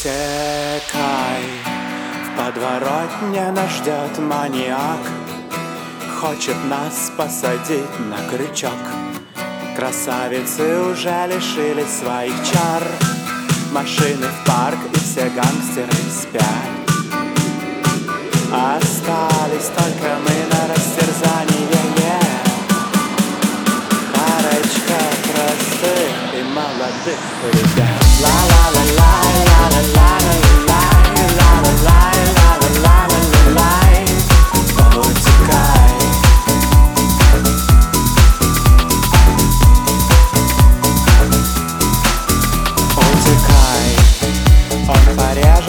Утекай, в подворотне нас ждет маньяк. Хочет нас посадить на крючок. Красавицы уже лишились своих чар. Машины в парк и все гангстеры спят. Остались только мы на растерзании. Парочка простых и молодых ребят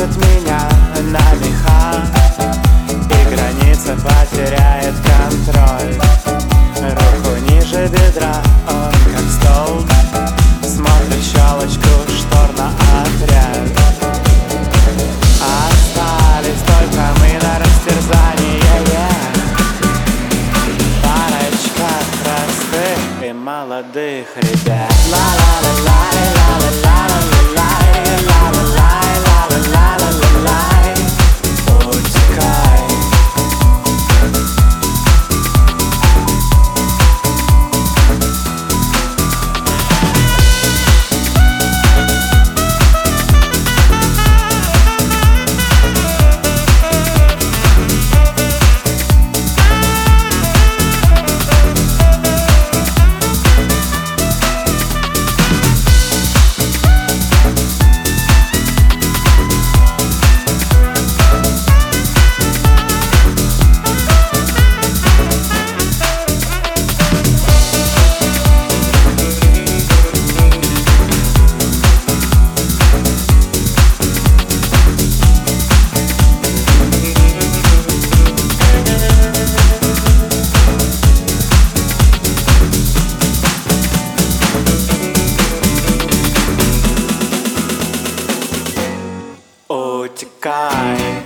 порежет меня на меха И граница потеряет контроль. Руку ниже бедра, он как стол. Смотрит щелочку штор на отряд. Остались только мы на растерзании yeah. Парочка простых и молодых ребят. Ла-ла-ла-лай, sky.